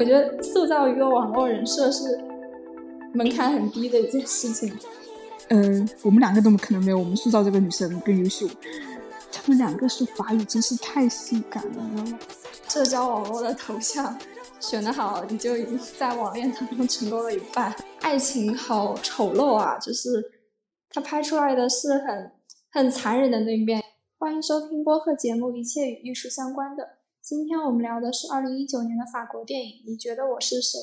我觉得塑造一个网络人设是门槛很低的一件事情。嗯，我们两个都可能没有我们塑造这个女生更优秀。他们两个说法语真是太性感了。社交网络的头像选的好，你就已经在网恋当中成功了一半。爱情好丑陋啊，就是他拍出来的是很很残忍的那一面。欢迎收听播客节目《一切与艺术相关的》。今天我们聊的是二零一九年的法国电影《你觉得我是谁》。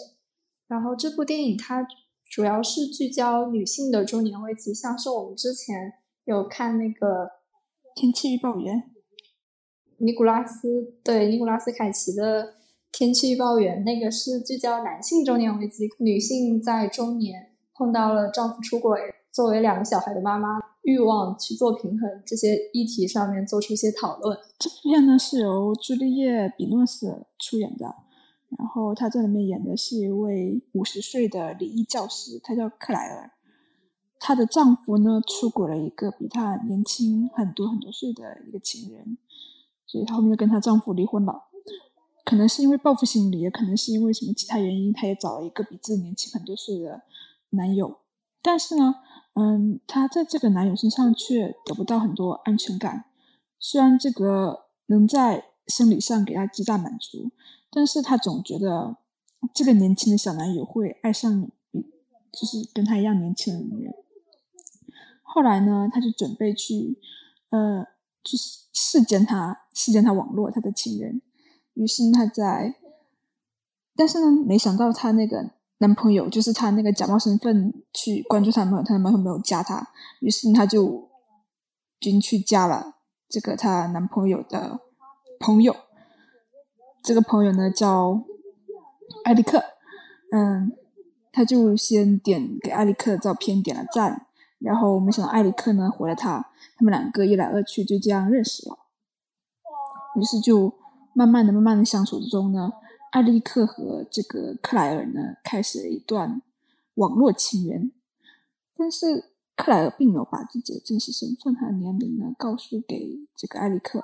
然后这部电影它主要是聚焦女性的中年危机，像是我们之前有看那个。天气预报员，尼古拉斯对尼古拉斯凯奇的天气预报员，那个是聚焦男性中年危机，女性在中年碰到了丈夫出轨，作为两个小孩的妈妈，欲望去做平衡这些议题上面做出一些讨论。这部片呢是由朱丽叶·比诺斯出演的，然后她在里面演的是一位五十岁的礼仪教师，她叫克莱尔。她的丈夫呢，出轨了一个比她年轻很多很多岁的一个情人，所以她后面就跟她丈夫离婚了。可能是因为报复心理，也可能是因为什么其他原因，她也找了一个比自己年轻很多岁的男友。但是呢，嗯，她在这个男友身上却得不到很多安全感。虽然这个能在生理上给她极大满足，但是她总觉得这个年轻的小男友会爱上你就是跟她一样年轻的女人。后来呢，他就准备去，呃，去试见他，试见他网络他的情人。于是他在，但是呢，没想到他那个男朋友，就是他那个假冒身份去关注他男朋友，他男朋友没有加他。于是他就，就去加了这个她男朋友的朋友。这个朋友呢叫艾利克，嗯，他就先点给艾利克的照片点了赞。然后没想到艾利克呢回了他，他们两个一来二去就这样认识了。于是就慢慢的、慢慢的相处之中呢，艾利克和这个克莱尔呢开始了一段网络情缘。但是克莱尔并没有把自己的真实身份和年龄呢告诉给这个艾利克，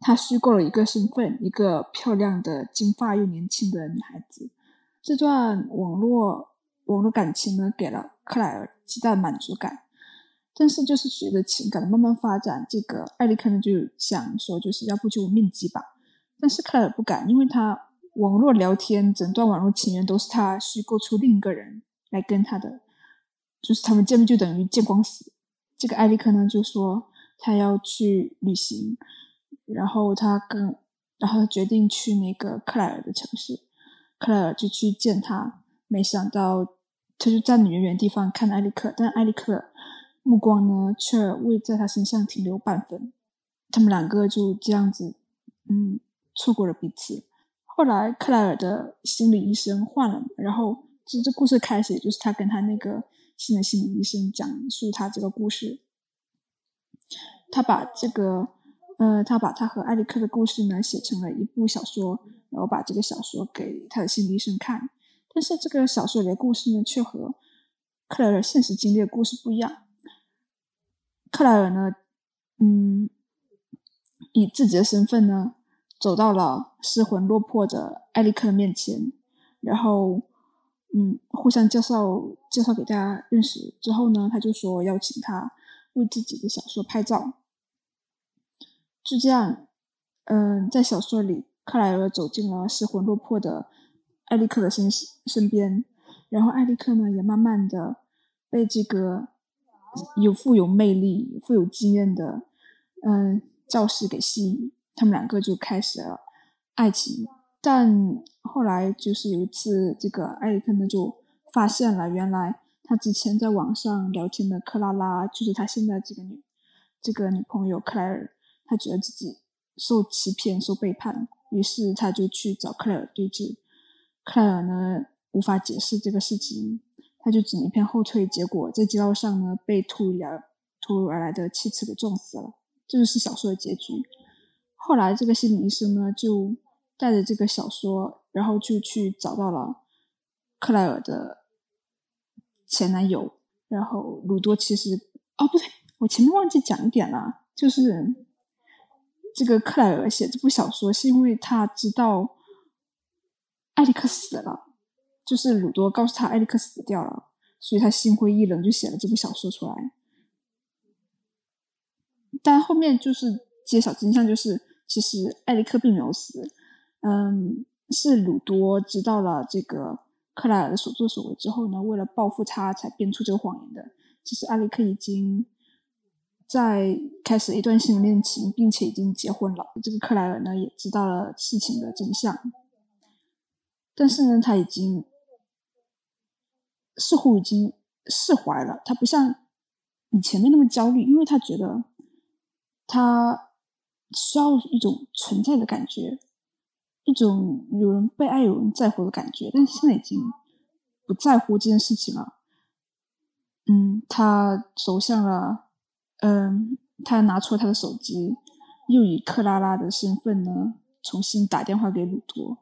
他虚构了一个身份，一个漂亮的金发又年轻的女孩子。这段网络网络感情呢给了克莱尔。极大满足感，但是就是随着情感的慢慢发展，这个艾利克呢就想说，就是要不就面基吧。但是克莱尔不敢，因为他网络聊天，整段网络情缘都是他虚构出另一个人来跟他的，就是他们见面就等于见光死。这个艾利克呢就说他要去旅行，然后他跟，然后他决定去那个克莱尔的城市，克莱尔就去见他，没想到。他就站远远地方看艾利克，但艾利克目光呢却未在他身上停留半分。他们两个就这样子，嗯，错过了彼此。后来克莱尔的心理医生换了，然后这这故事开始，也就是他跟他那个新的心理医生讲述他这个故事。他把这个，呃，他把他和艾利克的故事呢写成了一部小说，然后把这个小说给他的心理医生看。但是这个小说里的故事呢，却和克莱尔现实经历的故事不一样。克莱尔呢，嗯，以自己的身份呢，走到了失魂落魄的艾利克的面前，然后，嗯，互相介绍介绍给大家认识之后呢，他就说邀请他为自己的小说拍照。就这样，嗯，在小说里，克莱尔走进了失魂落魄的。艾利克的身身边，然后艾利克呢也慢慢的被这个有富有魅力、富有经验的嗯教师给吸引，他们两个就开始了爱情。但后来就是有一次，这个艾利克呢就发现了，原来他之前在网上聊天的克拉拉就是他现在这个女这个女朋友克莱尔，他觉得自己受欺骗、受背叛，于是他就去找克莱尔对峙。克莱尔呢无法解释这个事情，他就只一片后退。结果在街道上呢被突如而突如而来的汽车给撞死了。这就是小说的结局。后来这个心理医生呢就带着这个小说，然后就去找到了克莱尔的前男友。然后鲁多其实哦不对，我前面忘记讲一点了，就是这个克莱尔写这部小说是因为他知道。艾利克死了，就是鲁多告诉他艾利克死掉了，所以他心灰意冷，就写了这部小说出来。但后面就是揭晓真相，就是其实艾利克并没有死，嗯，是鲁多知道了这个克莱尔的所作所为之后呢，为了报复他才编出这个谎言的。其实艾利克已经在开始一段新的恋情，并且已经结婚了。这个克莱尔呢，也知道了事情的真相，但是呢，他已经似乎已经释怀了。他不像以前面那么焦虑，因为他觉得。他需要一种存在的感觉，一种有人被爱、有人在乎的感觉。但是现在已经不在乎这件事情了。嗯，他走向了，嗯，他拿出了他的手机，又以克拉拉的身份呢，重新打电话给鲁多。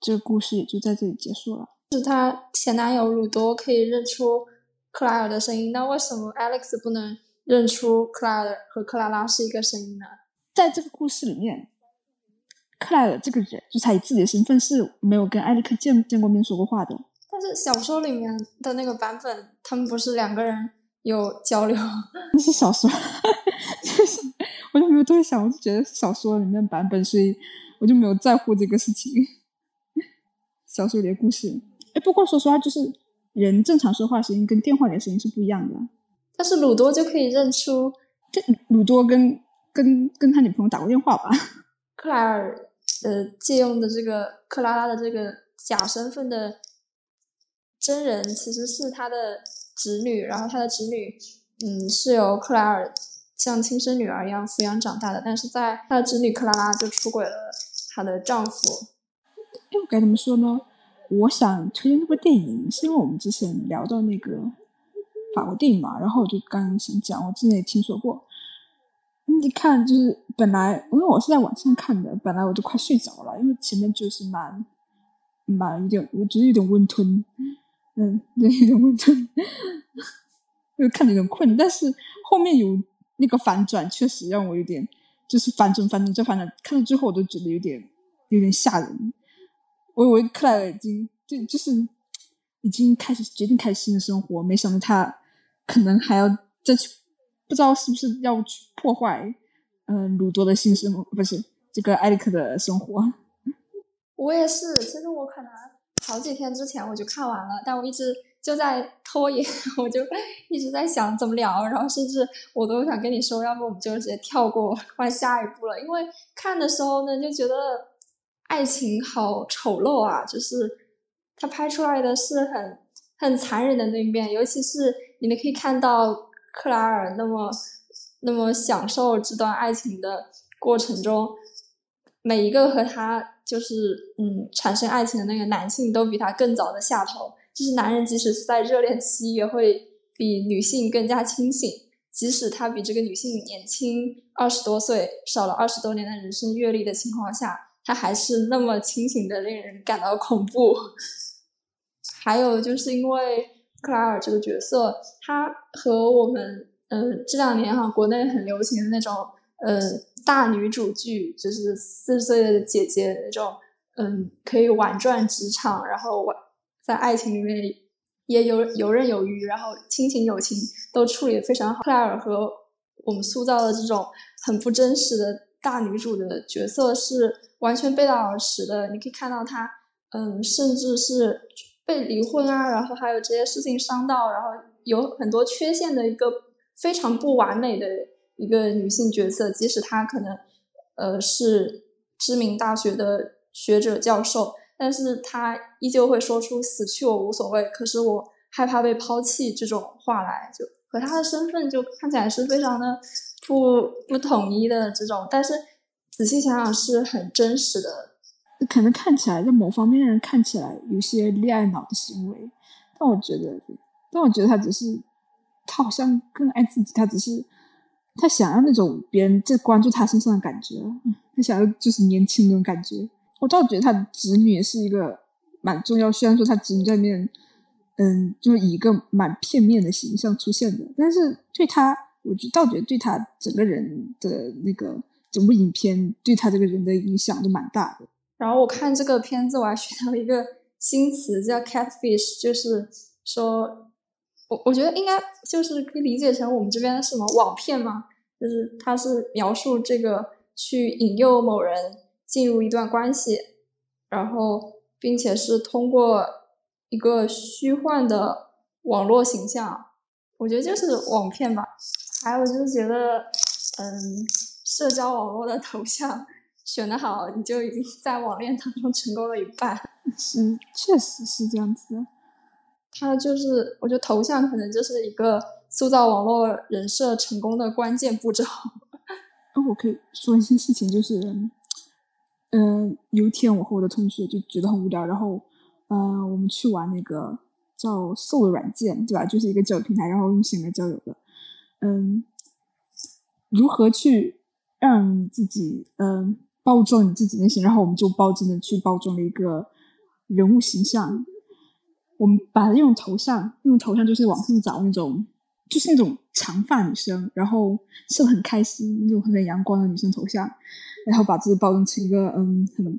这个故事也就在这里结束了。是他前男友鲁多可以认出克莱尔的声音，那为什么 Alex 不能？认出克莱尔和克拉拉是一个声音呢？在这个故事里面，克莱尔这个人，就他以自己的身份是没有跟艾利克见见过面、说过话的。但是小说里面的那个版本，他们不是两个人有交流？那是小说，就是我就没有多想，我就觉得小说里面版本，所以我就没有在乎这个事情。小说里的故事，哎，不过说实话，就是人正常说话声音跟电话里的声音是不一样的。但是鲁多就可以认出，这鲁多跟跟跟他女朋友打过电话吧？克莱尔呃借用的这个克拉拉的这个假身份的真人其实是他的侄女，然后他的侄女嗯是由克莱尔像亲生女儿一样抚养长大的，但是在他的侄女克拉拉就出轨了她的丈夫。哎，我该怎么说呢？我想推荐这部电影，是因为我们之前聊到那个。法国电影嘛，然后我就刚刚想讲，我之前也听说过。你看，就是本来因为我是在网上看的，本来我就快睡着了，因为前面就是蛮蛮有点，我觉得有点温吞，嗯，对有点温吞，就看着有点困。但是后面有那个反转，确实让我有点就是反转，反转再反转，看到最后我都觉得有点有点吓人。我以为克莱尔已经就就是已经开始决定开始新的生活，没想到他。可能还要再去，不知道是不是要去破坏，嗯，鲁多的新生活，不是这个艾利克的生活。我也是，其实我可能好几天之前我就看完了，但我一直就在拖延，我就一直在想怎么聊，然后甚至我都想跟你说，要不我们就直接跳过换下一步了，因为看的时候呢，就觉得爱情好丑陋啊，就是他拍出来的是很很残忍的那一面，尤其是。你们可以看到克莱尔那么那么享受这段爱情的过程中，每一个和他就是嗯产生爱情的那个男性都比他更早的下头。就是男人即使是在热恋期，也会比女性更加清醒。即使他比这个女性年轻二十多岁，少了二十多年的人生阅历的情况下，他还是那么清醒的，令人感到恐怖。还有就是因为。克莱尔这个角色，他和我们呃这两年哈国内很流行的那种呃大女主剧，就是四十岁的姐姐那种，嗯，可以婉转职场，然后在爱情里面也游游刃有余，然后亲情友情都处理的非常好。克莱尔和我们塑造的这种很不真实的大女主的角色是完全背道而驰的。你可以看到她，嗯，甚至是。被离婚啊，然后还有这些事情伤到，然后有很多缺陷的一个非常不完美的一个女性角色，即使她可能呃是知名大学的学者教授，但是她依旧会说出“死去我无所谓”，可是我害怕被抛弃这种话来，就和她的身份就看起来是非常的不不统一的这种，但是仔细想想是很真实的。可能看起来在某方面人看起来有些恋爱脑的行为，但我觉得，但我觉得他只是，他好像更爱自己，他只是他想要那种别人在关注他身上的感觉，他想要就是年轻那种感觉。我倒觉得他的侄女是一个蛮重要，虽然说他侄女在面，嗯，就是以一个蛮片面的形象出现的，但是对他，我觉倒觉得对他整个人的那个整部影片对他这个人的影响都蛮大的。然后我看这个片子，我还学到一个新词叫 catfish，就是说，我我觉得应该就是可以理解成我们这边什么网骗嘛，就是它是描述这个去引诱某人进入一段关系，然后并且是通过一个虚幻的网络形象，我觉得就是网骗吧。还有就是觉得，嗯，社交网络的头像。选的好，你就已经在网恋当中成功了一半。是，确实是这样子。他就是，我觉得头像可能就是一个塑造网络人设成功的关键步骤。那我可以说一些事情，就是，嗯，有一天我和我的同学就觉得很无聊，然后，嗯，我们去玩那个叫 Soul 的软件，对吧？就是一个交友平台，然后用性来交友的。嗯，如何去让自己，嗯。包装你自己那些，然后我们就包真的去包装了一个人物形象。我们把它用头像，用头像就是网上找那种，就是那种长发女生，然后笑得很开心那种很阳光的女生头像，然后把自己包装成一个嗯，可能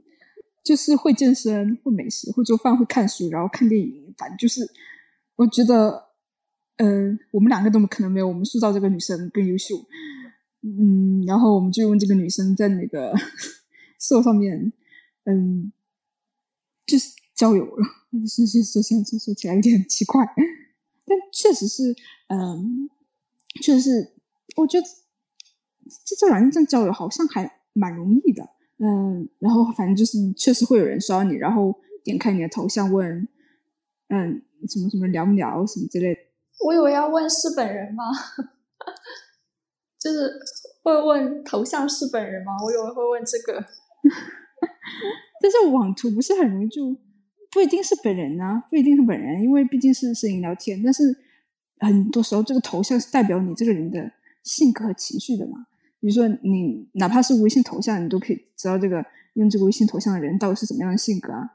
就是会健身、会美食、会做饭、会看书，然后看电影，反正就是我觉得，嗯，我们两个都可能没有我们塑造这个女生更优秀。嗯，然后我们就用这个女生在那个社上面，嗯，就是交友了。说说说说说起来有点奇怪，但确实是，嗯，确实是，我觉得这这软件交友好像还蛮容易的。嗯，然后反正就是确实会有人刷你，然后点开你的头像问，嗯，什么什么聊不聊什么之类的。我以为要问是本人吗？就是会问头像是本人吗？我以为会问这个，但是网图不是很容易就不一定是本人呢，不一定是本人，因为毕竟是声音聊天。但是很多时候这个头像是代表你这个人的性格和情绪的嘛。比如说你哪怕是微信头像，你都可以知道这个用这个微信头像的人到底是怎么样的性格啊。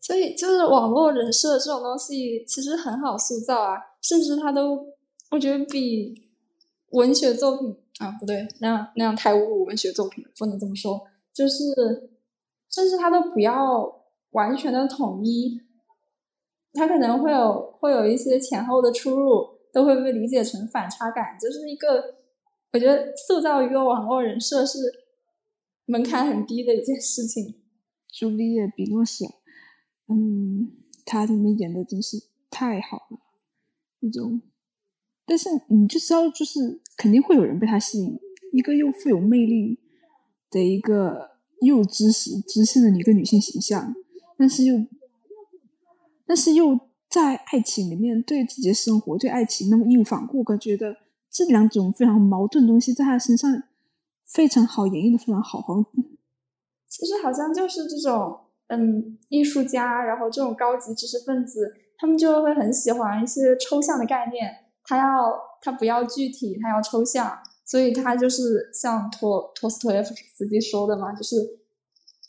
所以就是网络人设这种东西其实很好塑造啊，甚至他都我觉得比文学作品。啊，不对，那样那样太侮辱文学作品了，不能这么说。就是，甚至他都不要完全的统一，他可能会有会有一些前后的出入，都会被理解成反差感。就是一个，我觉得塑造一个网络人设是门槛很低的一件事情。朱丽叶·比诺什，嗯，他里面演的真是太好了，那种。但是你就知道，就是肯定会有人被他吸引。一个又富有魅力的一个又知识知性的一个女性形象，但是又，但是又在爱情里面对自己的生活、对爱情那么义无反顾。我觉得这两种非常矛盾的东西，在他身上非常好演绎的非常好。好像其实好像就是这种嗯，艺术家，然后这种高级知识分子，他们就会很喜欢一些抽象的概念。他要他不要具体，他要抽象，所以他就是像托托斯托耶夫斯基说的嘛，就是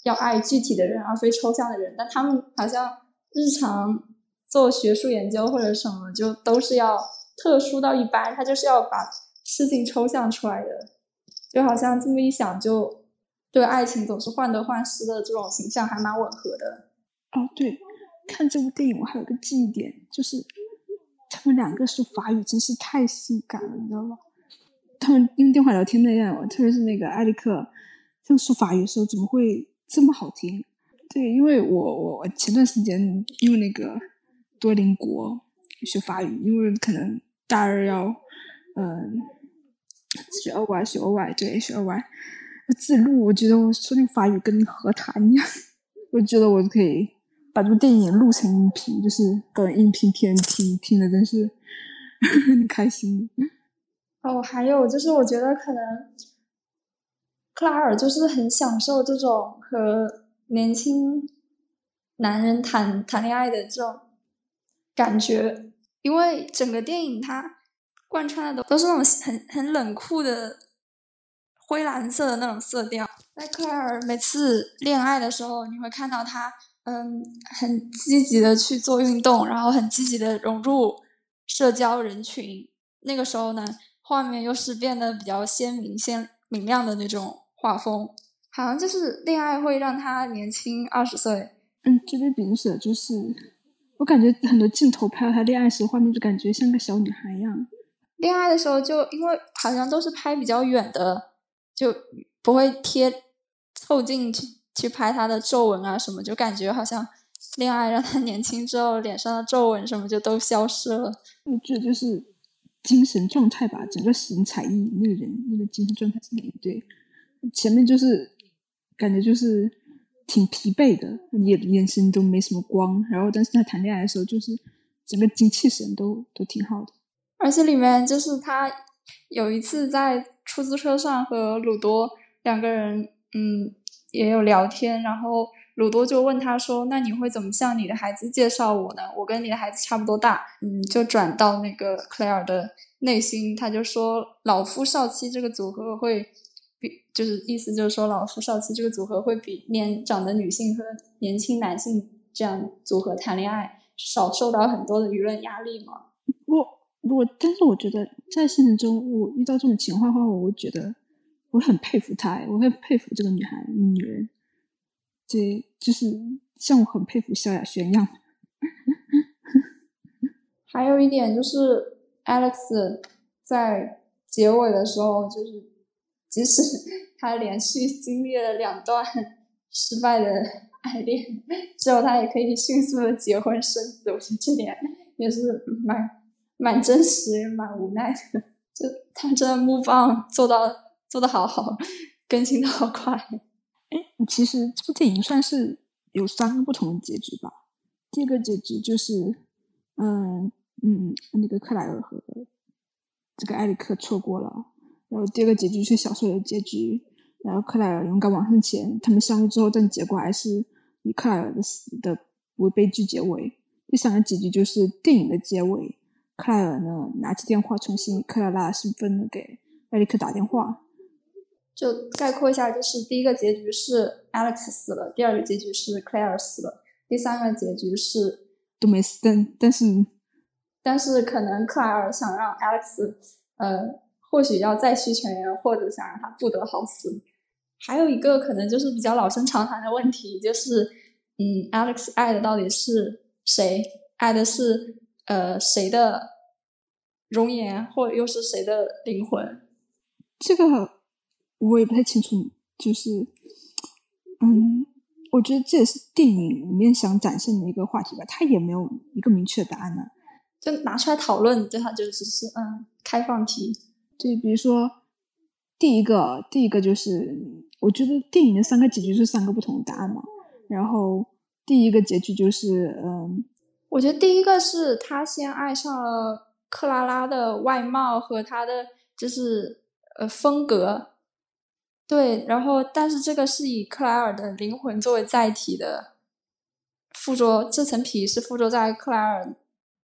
要爱具体的人，而非抽象的人。但他们好像日常做学术研究或者什么，就都是要特殊到一般，他就是要把事情抽象出来的。就好像这么一想，就对爱情总是患得患失的这种形象还蛮吻合的。哦，对，看这部电影我还有个记忆点，就是。他们两个说法语真是太性感了，你知道吗？他们用电话聊天那样，特别是那个艾利克，他们说法语的时候怎么会这么好听？对，因为我我前段时间用那个多邻国学法语，因为可能大二要嗯学二外学二外，对学二外自录，我觉得我说那个法语跟和谈一样，我觉得我可以。把这部电影录成音频，就是搞音频片听，听的真是 很开心。哦，还有就是，我觉得可能克拉尔就是很享受这种和年轻男人谈谈恋爱的这种感觉，因为整个电影它贯穿的都都是那种很很冷酷的灰蓝色的那种色调。在克莱尔每次恋爱的时候，你会看到他。嗯，很积极的去做运动，然后很积极的融入社交人群。那个时候呢，画面又是变得比较鲜明、鲜明亮的那种画风。好像就是恋爱会让他年轻二十岁。嗯，这边比如说就是，我感觉很多镜头拍到他恋爱时画面，就感觉像个小女孩一样。恋爱的时候就因为好像都是拍比较远的，就不会贴凑近去去拍他的皱纹啊什么，就感觉好像恋爱让他年轻之后脸上的皱纹什么就都消失了。我觉得就是精神状态吧，整个神采奕奕那个人那个精神状态是哪一对？前面就是感觉就是挺疲惫的，眼眼神都没什么光，然后但是他谈恋爱的时候就是整个精气神都都挺好的。而且里面就是他有一次在出租车上和鲁多两个人，嗯，也有聊天。然后鲁多就问他说：“那你会怎么向你的孩子介绍我呢？我跟你的孩子差不多大。”嗯，就转到那个克莱尔的内心，他就说：“老夫少妻这个组合会比，就是意思就是说，老夫少妻这个组合会比年长的女性和年轻男性这样组合谈恋爱少受到很多的舆论压力嘛。”我。我但是我觉得在现实中，我遇到这种情况的话，我会觉得我很佩服她，我会佩服这个女孩女人，这就是像我很佩服萧亚轩一样。还有一点就是 Alex 在结尾的时候，就是即使 他连续经历了两段 失败的爱恋之后，他也可以迅速的结婚生子，我觉得这点也是蛮。蛮真实，蛮无奈的。就他这木棒做到做的好好，更新的好快。其实这部电影算是有三个不同的结局吧。第一个结局就是，嗯嗯，那个克莱尔和这个艾里克错过了。然后第二个结局是小说的结局，然后克莱尔勇敢往上前，他们相遇之后，但结果还是以克莱尔的死的为悲剧结尾。第三个结局就是电影的结尾。克莱尔呢，拿起电话重新以克拉拉身份的给艾里克打电话。就概括一下，就是第一个结局是 Alex 死了，第二个结局是 Claire 死了，第三个结局是都没死，但但是但是可能克莱尔想让 Alex 呃，或许要再续前缘，或者想让他不得好死。还有一个可能就是比较老生常谈的问题，就是嗯，Alex 爱的到底是谁？爱的是？呃，谁的容颜，或者又是谁的灵魂？这个我也不太清楚。就是，嗯，我觉得这也是电影里面想展现的一个话题吧。他也没有一个明确的答案呢，就拿出来讨论，对他就只是嗯，开放题。就，比如说第一个，第一个就是，我觉得电影的三个结局是三个不同的答案嘛。然后第一个结局就是，嗯。我觉得第一个是他先爱上了克拉拉的外貌和她的就是呃风格，对，然后但是这个是以克莱尔的灵魂作为载体的，附着这层皮是附着在克莱尔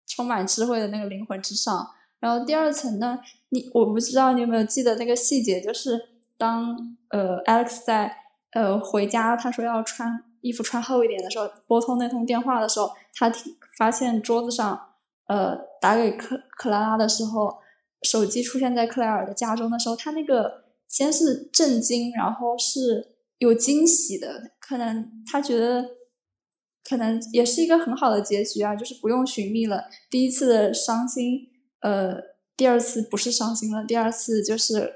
充满智慧的那个灵魂之上，然后第二层呢，你我不知道你有没有记得那个细节，就是当呃 Alex 在呃回家，他说要穿衣服穿厚一点的时候，拨通那通电话的时候，他听。发现桌子上，呃，打给克克拉拉的时候，手机出现在克莱尔的家中的时候，他那个先是震惊，然后是有惊喜的，可能他觉得，可能也是一个很好的结局啊，就是不用寻觅了。第一次的伤心，呃，第二次不是伤心了，第二次就是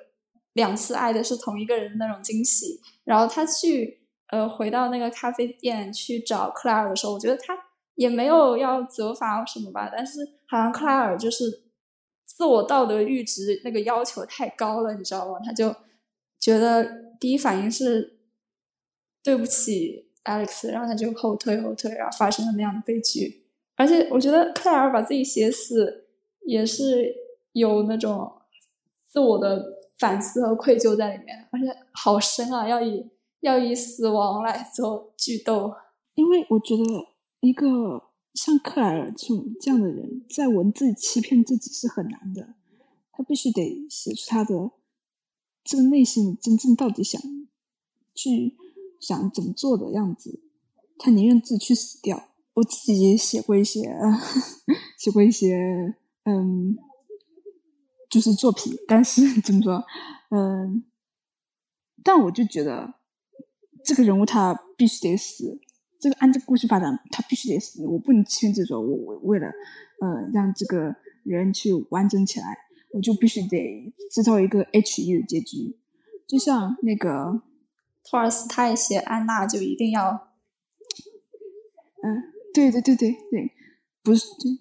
两次爱的是同一个人的那种惊喜。然后他去，呃，回到那个咖啡店去找克莱尔的时候，我觉得他。也没有要责罚什么吧，但是好像克莱尔就是自我道德阈值那个要求太高了，你知道吗？他就觉得第一反应是对不起 Alex，然后他就后退后退，然后发生了那样的悲剧。而且我觉得克莱尔把自己写死也是有那种自我的反思和愧疚在里面，而且好深啊！要以要以死亡来做剧斗，因为我觉得。一个像克莱尔这种这样的人，在文字欺骗自己是很难的。他必须得写出他的这个内心真正到底想去想怎么做的样子。他宁愿自己去死掉。我自己也写过一些，写过一些，嗯，就是作品。但是怎么说，嗯，但我就觉得这个人物他必须得死，这个按这个故事发展，他必须得死，我不能牵制说，我我为了呃让这个人去完整起来，我就必须得制造一个 H E 的结局，就像那个托尔斯泰写安娜就一定要，嗯，对对对对对，不是对。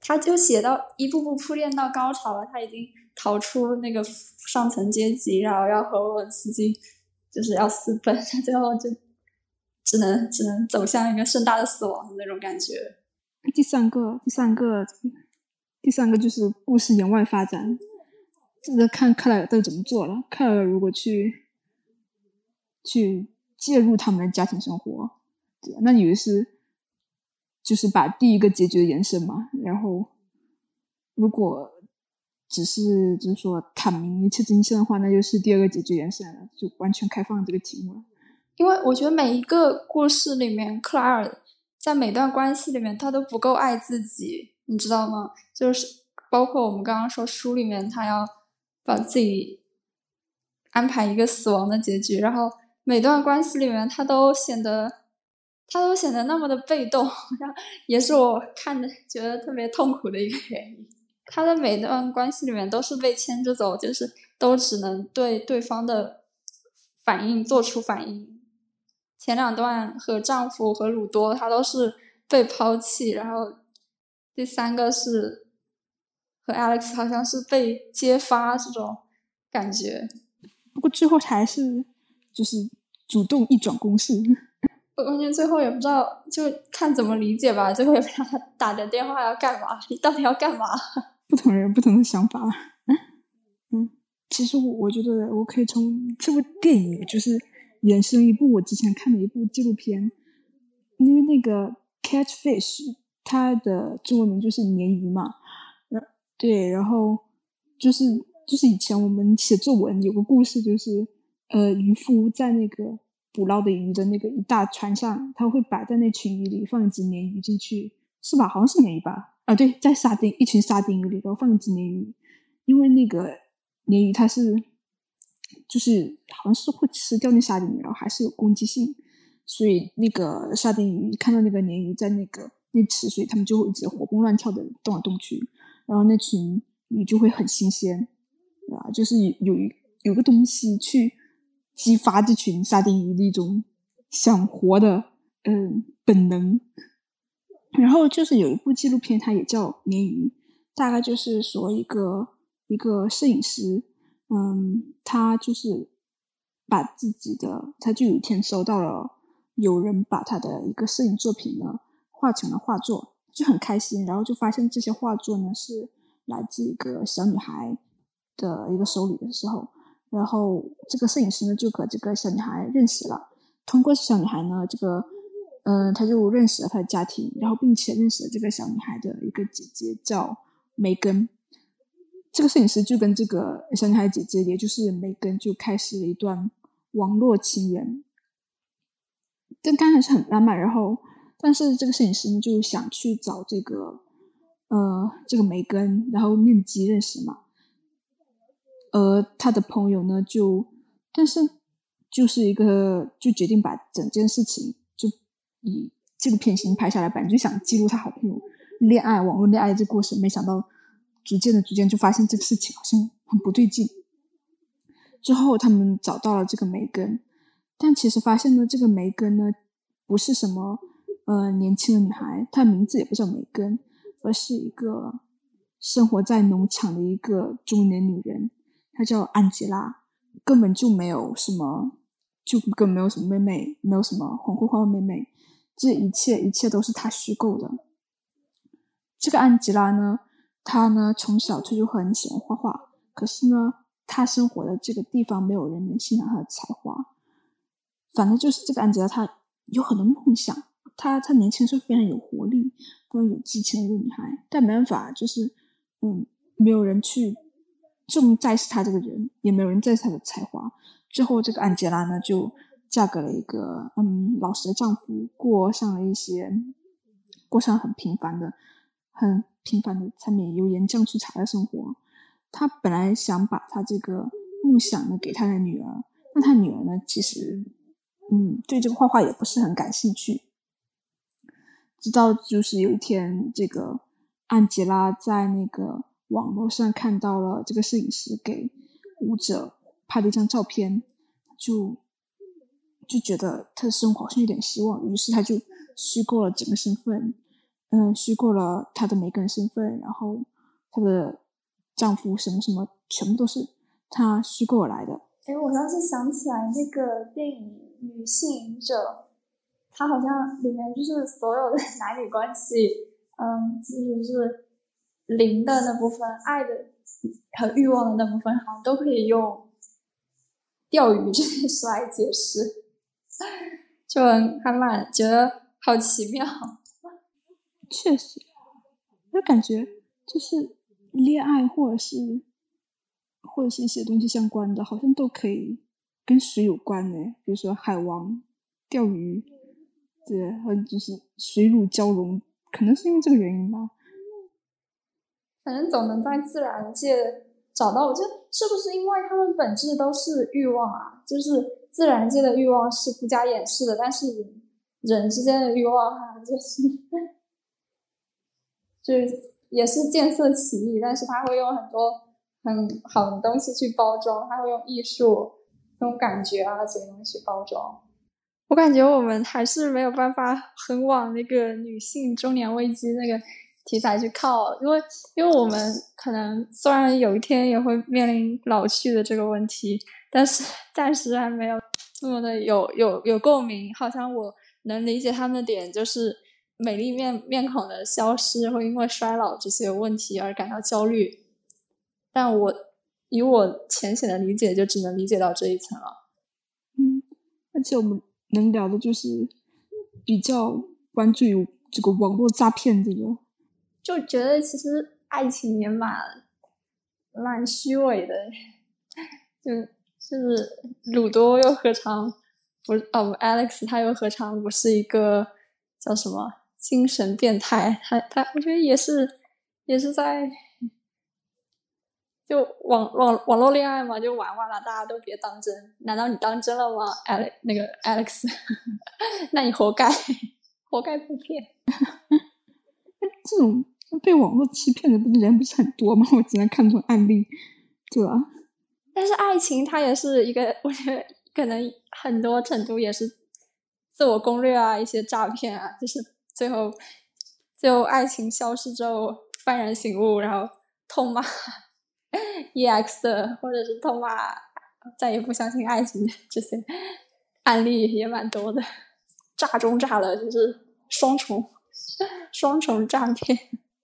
他就写到一步步铺垫到高潮了，他已经逃出那个上层阶级，然后要和沃文斯基就是要私奔，他 最后就只能只能走向一个盛大的死亡的那种感觉。第三个，第三个，第三个就是故事言外发展，这个看克莱尔都怎么做了。克莱尔如果去去介入他们的家庭生活，那以为是。就是把第一个结局延伸嘛，然后如果只是就是说坦明一切真相的话，那就是第二个结局延伸了，就完全开放这个题目了。因为我觉得每一个故事里面，克莱尔在每段关系里面，他都不够爱自己，你知道吗？就是包括我们刚刚说书里面，他要把自己安排一个死亡的结局，然后每段关系里面，他都显得。他都显得那么的被动，然后也是我看的觉得特别痛苦的一个原因。他的每段关系里面都是被牵着走，就是都只能对对方的反应做出反应。前两段和丈夫和鲁多，他都是被抛弃，然后第三个是和 Alex，好像是被揭发这种感觉。不过最后还是就是主动一转攻势。关键最后也不知道，就看怎么理解吧。最后也不知道他打的电话要干嘛，你到底要干嘛？不同人不同的想法。嗯，其实我我觉得我可以从这部电影就是延伸一部我之前看的一部纪录片，因为那个 Catch Fish 它的中文名就是鲶鱼嘛。对，然后就是就是以前我们写作文有个故事，就是呃渔夫在那个。捕捞的鱼的那个一大船上，他会摆在那群鱼里放一只鲶鱼进去，是吧？好像是鲶鱼吧？啊，对，在沙丁一群沙丁鱼里头放一只鲶鱼，因为那个鲶鱼它是就是好像是会吃掉那沙丁鱼，然后还是有攻击性，所以那个沙丁鱼看到那个鲶鱼在那个那池水，他们就会一直活蹦乱跳的动来动去，然后那群鱼就会很新鲜，啊，就是有一有个东西去。激发这群沙丁鱼的一种想活的嗯本能，然后就是有一部纪录片，它也叫《鲶鱼》，大概就是说一个一个摄影师，嗯，他就是把自己的，他就有一天收到了有人把他的一个摄影作品呢画成了画作，就很开心，然后就发现这些画作呢是来自一个小女孩的一个手里的时候。然后这个摄影师呢，就和这个小女孩认识了。通过小女孩呢，这个，嗯，他就认识了她的家庭，然后并且认识了这个小女孩的一个姐姐，叫梅根。这个摄影师就跟这个小女孩姐姐，也就是梅根，就开始了一段网络情缘。但刚开始很浪漫，然后，但是这个摄影师呢，就想去找这个，呃，这个梅根，然后面基认识嘛。而他的朋友呢，就但是就是一个就决定把整件事情就以纪录片型拍下来，本来就想记录他好朋友恋爱、网络恋爱这过程，没想到逐渐的、逐渐就发现这个事情好像很不对劲。之后他们找到了这个梅根，但其实发现呢，这个梅根呢不是什么呃年轻的女孩，她的名字也不叫梅根，而是一个生活在农场的一个中年女人。她叫安吉拉，根本就没有什么，就根本没有什么妹妹，没有什么黄花花的妹妹，这一切一切都是她虚构的。这个安吉拉呢，她呢从小她就很喜欢画画，可是呢，她生活的这个地方没有人能欣赏她的才华。反正就是这个安吉拉，她有很多梦想，她她年轻时候非常有活力，非常有激情的一个女孩，但没办法，就是嗯，没有人去。重在是她这个人，也没有人在她的才华。最后，这个安吉拉呢，就嫁给了一个嗯老实的丈夫，过上了一些过上很平凡的、很平凡的柴米油盐酱醋茶的生活。他本来想把他这个梦想呢给他的女儿，那他女儿呢，其实嗯，对这个画画也不是很感兴趣。直到就是有一天，这个安吉拉在那个网络上看到了这个摄影师给舞者拍的一张照片，就就觉得他的生活好像有点希望，于是他就虚构了整个身份，嗯，虚构了她的每个人身份，然后她的丈夫什么什么，全部都是她虚构来的。哎，我倒是想起来那个电影《女性隐者》，它好像里面就是所有的 男女关系，嗯，即使是零的那部分，爱的和欲望的那部分，好像都可以用钓鱼 这件事来解释，就很还蛮觉得好奇妙。确实，就感觉就是恋爱或者是。或者是一些东西相关的，好像都可以跟水有关呢。比如说海王、钓鱼，对，还有就是水乳交融，可能是因为这个原因吧。反正总能在自然界找到。我觉得是不是因为他们本质都是欲望啊？就是自然界的欲望是不加掩饰的，但是人之间的欲望哈，就是就是也是见色起意，但是他会用很多。很好的东西去包装，他会用艺术、那种感觉啊这些东西去包装。我感觉我们还是没有办法很往那个女性中年危机那个题材去靠，因为因为我们可能虽然有一天也会面临老去的这个问题，但是暂时还没有这么的有有有共鸣。好像我能理解他们的点，就是美丽面面孔的消失会因为衰老这些问题而感到焦虑。但我以我浅显的理解，就只能理解到这一层了。嗯，而且我们能聊的就是比较关注于这个网络诈骗这个，就觉得其实爱情也蛮蛮虚伪的，就就是鲁多又何尝不哦，Alex 他又何尝不是一个叫什么精神变态？他他，我觉得也是也是在。就网网网络恋爱嘛，就玩玩了，大家都别当真。难道你当真了吗，Alex？那个 Alex，那你活该，活该被骗。这种被网络欺骗的不是人不是很多吗？我只能看这种案例，对吧？但是爱情它也是一个，我觉得可能很多程度也是自我攻略啊，一些诈骗啊，就是最后最后爱情消失之后幡然醒悟，然后痛骂。E.X. 的，或者是痛骂再也不相信爱情的这些案例也蛮多的，诈中诈了，就是双重双重诈骗。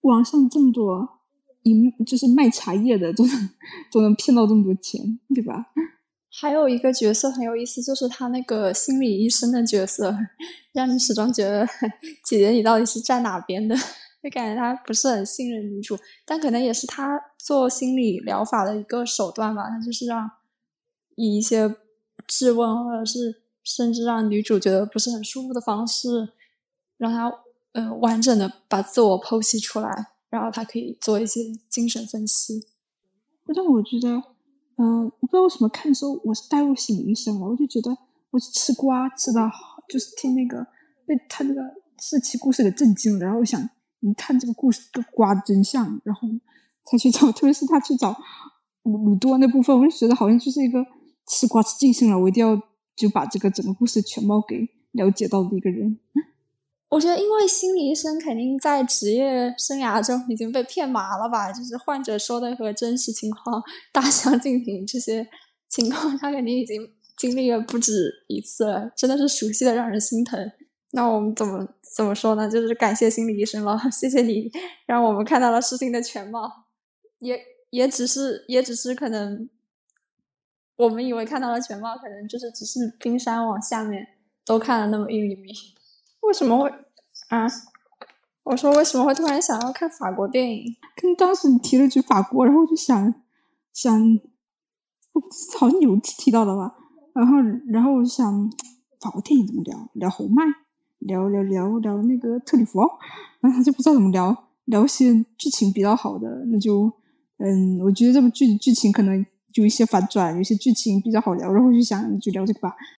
网上这么多，一就是卖茶叶的都能都能骗到这么多钱，对吧？还有一个角色很有意思，就是他那个心理医生的角色，让你始终觉得 姐姐你到底是站哪边的。就感觉他不是很信任女主，但可能也是他做心理疗法的一个手段吧。他就是让以一些质问，或者是甚至让女主觉得不是很舒服的方式，让他呃完整的把自我剖析出来，然后他可以做一些精神分析。但我觉得，嗯，我不知道为什么看的时候我是带入心理医生了，我就觉得我是吃瓜吃的好，就是听那个被他那个四期故事给震惊了，然后我想。你看这个故事个瓜的真相，然后才去找，特别是他去找鲁鲁多那部分，我就觉得好像就是一个吃瓜吃尽兴了，我一定要就把这个整个故事全貌给了解到的一个人。我觉得，因为心理医生肯定在职业生涯中已经被骗麻了吧，就是患者说的和真实情况大相径庭，这些情况他肯定已经经历了不止一次了，真的是熟悉的让人心疼。那我们怎么？怎么说呢？就是感谢心理医生了，谢谢你让我们看到了事情的全貌，也也只是也只是可能，我们以为看到了全貌，可能就是只是冰山往下面都看了那么一厘米。为什么会啊？我说为什么会突然想要看法国电影？跟当时你提了句法国，然后我就想想，好像有提到的吧？然后然后我就想，法国电影怎么聊？聊侯麦？聊聊聊聊那个特里弗，然后他就不知道怎么聊，聊些剧情比较好的，那就嗯，我觉得这部剧剧情可能有一些反转，有些剧情比较好聊，然后就想就聊这个吧。